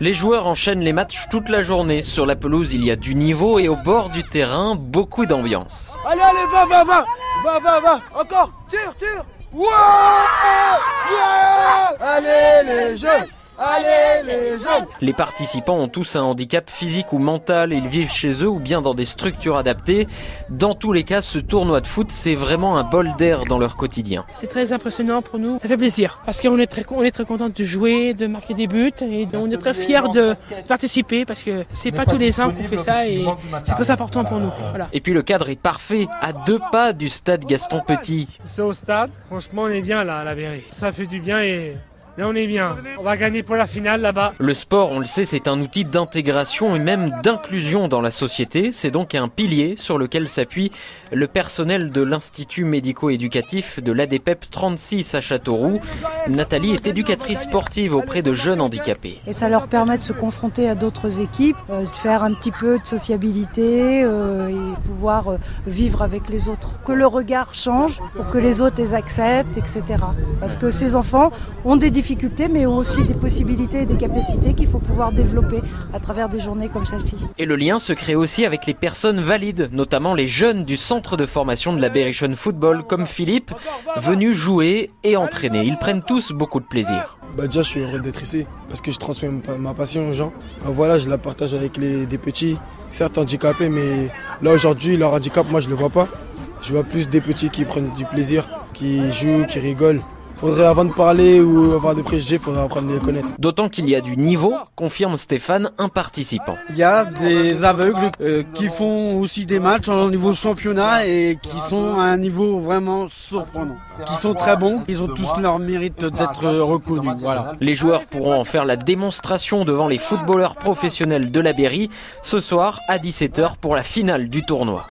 Les joueurs enchaînent les matchs toute la journée. Sur la pelouse, il y a du niveau et au bord du terrain, beaucoup d'ambiance. Allez, allez, va, va, va. Va, va, va. Encore. Tire, tire. Ouais. Ouais. Allez, les jeunes Allez les jeunes Les participants ont tous un handicap physique ou mental, ils vivent chez eux ou bien dans des structures adaptées. Dans tous les cas, ce tournoi de foot, c'est vraiment un bol d'air dans leur quotidien. C'est très impressionnant pour nous, ça fait plaisir parce qu'on est très on est très content de jouer, de marquer des buts et on est très fiers de participer parce que c'est pas tous les ans qu'on fait ça et c'est très important pour nous. Voilà. Et puis le cadre est parfait, à deux pas du stade Gaston Petit. C'est au stade, franchement on est bien là à la Berry. Ça fait du bien et mais on est bien. On va gagner pour la finale là-bas. Le sport, on le sait, c'est un outil d'intégration et même d'inclusion dans la société. C'est donc un pilier sur lequel s'appuie le personnel de l'Institut médico-éducatif de l'ADPEP 36 à Châteauroux. Nathalie est éducatrice sportive auprès de jeunes handicapés. Et ça leur permet de se confronter à d'autres équipes, euh, de faire un petit peu de sociabilité euh, et pouvoir euh, vivre avec les autres. Que le regard change pour que les autres les acceptent, etc. Parce que ces enfants ont des difficultés difficultés, mais aussi des possibilités et des capacités qu'il faut pouvoir développer à travers des journées comme celle-ci. Et le lien se crée aussi avec les personnes valides, notamment les jeunes du centre de formation de la Berrichon Football, comme Philippe, venus jouer et entraîner. Ils prennent tous beaucoup de plaisir. Bah déjà, je suis heureux d'être ici parce que je transmets ma passion aux gens. Bah voilà, je la partage avec les, des petits, certes handicapés, mais là aujourd'hui, leur handicap, moi je ne le vois pas. Je vois plus des petits qui prennent du plaisir, qui jouent, qui rigolent. Faudrait avant de parler ou avoir des préjugés, faudrait apprendre à les connaître. D'autant qu'il y a du niveau, confirme Stéphane, un participant. Il y a des aveugles euh, qui font aussi des matchs au niveau championnat et qui sont à un niveau vraiment surprenant, qui sont très bons. Ils ont tous leur mérite d'être reconnus. Voilà. Les joueurs pourront en faire la démonstration devant les footballeurs professionnels de la Berry ce soir à 17h pour la finale du tournoi.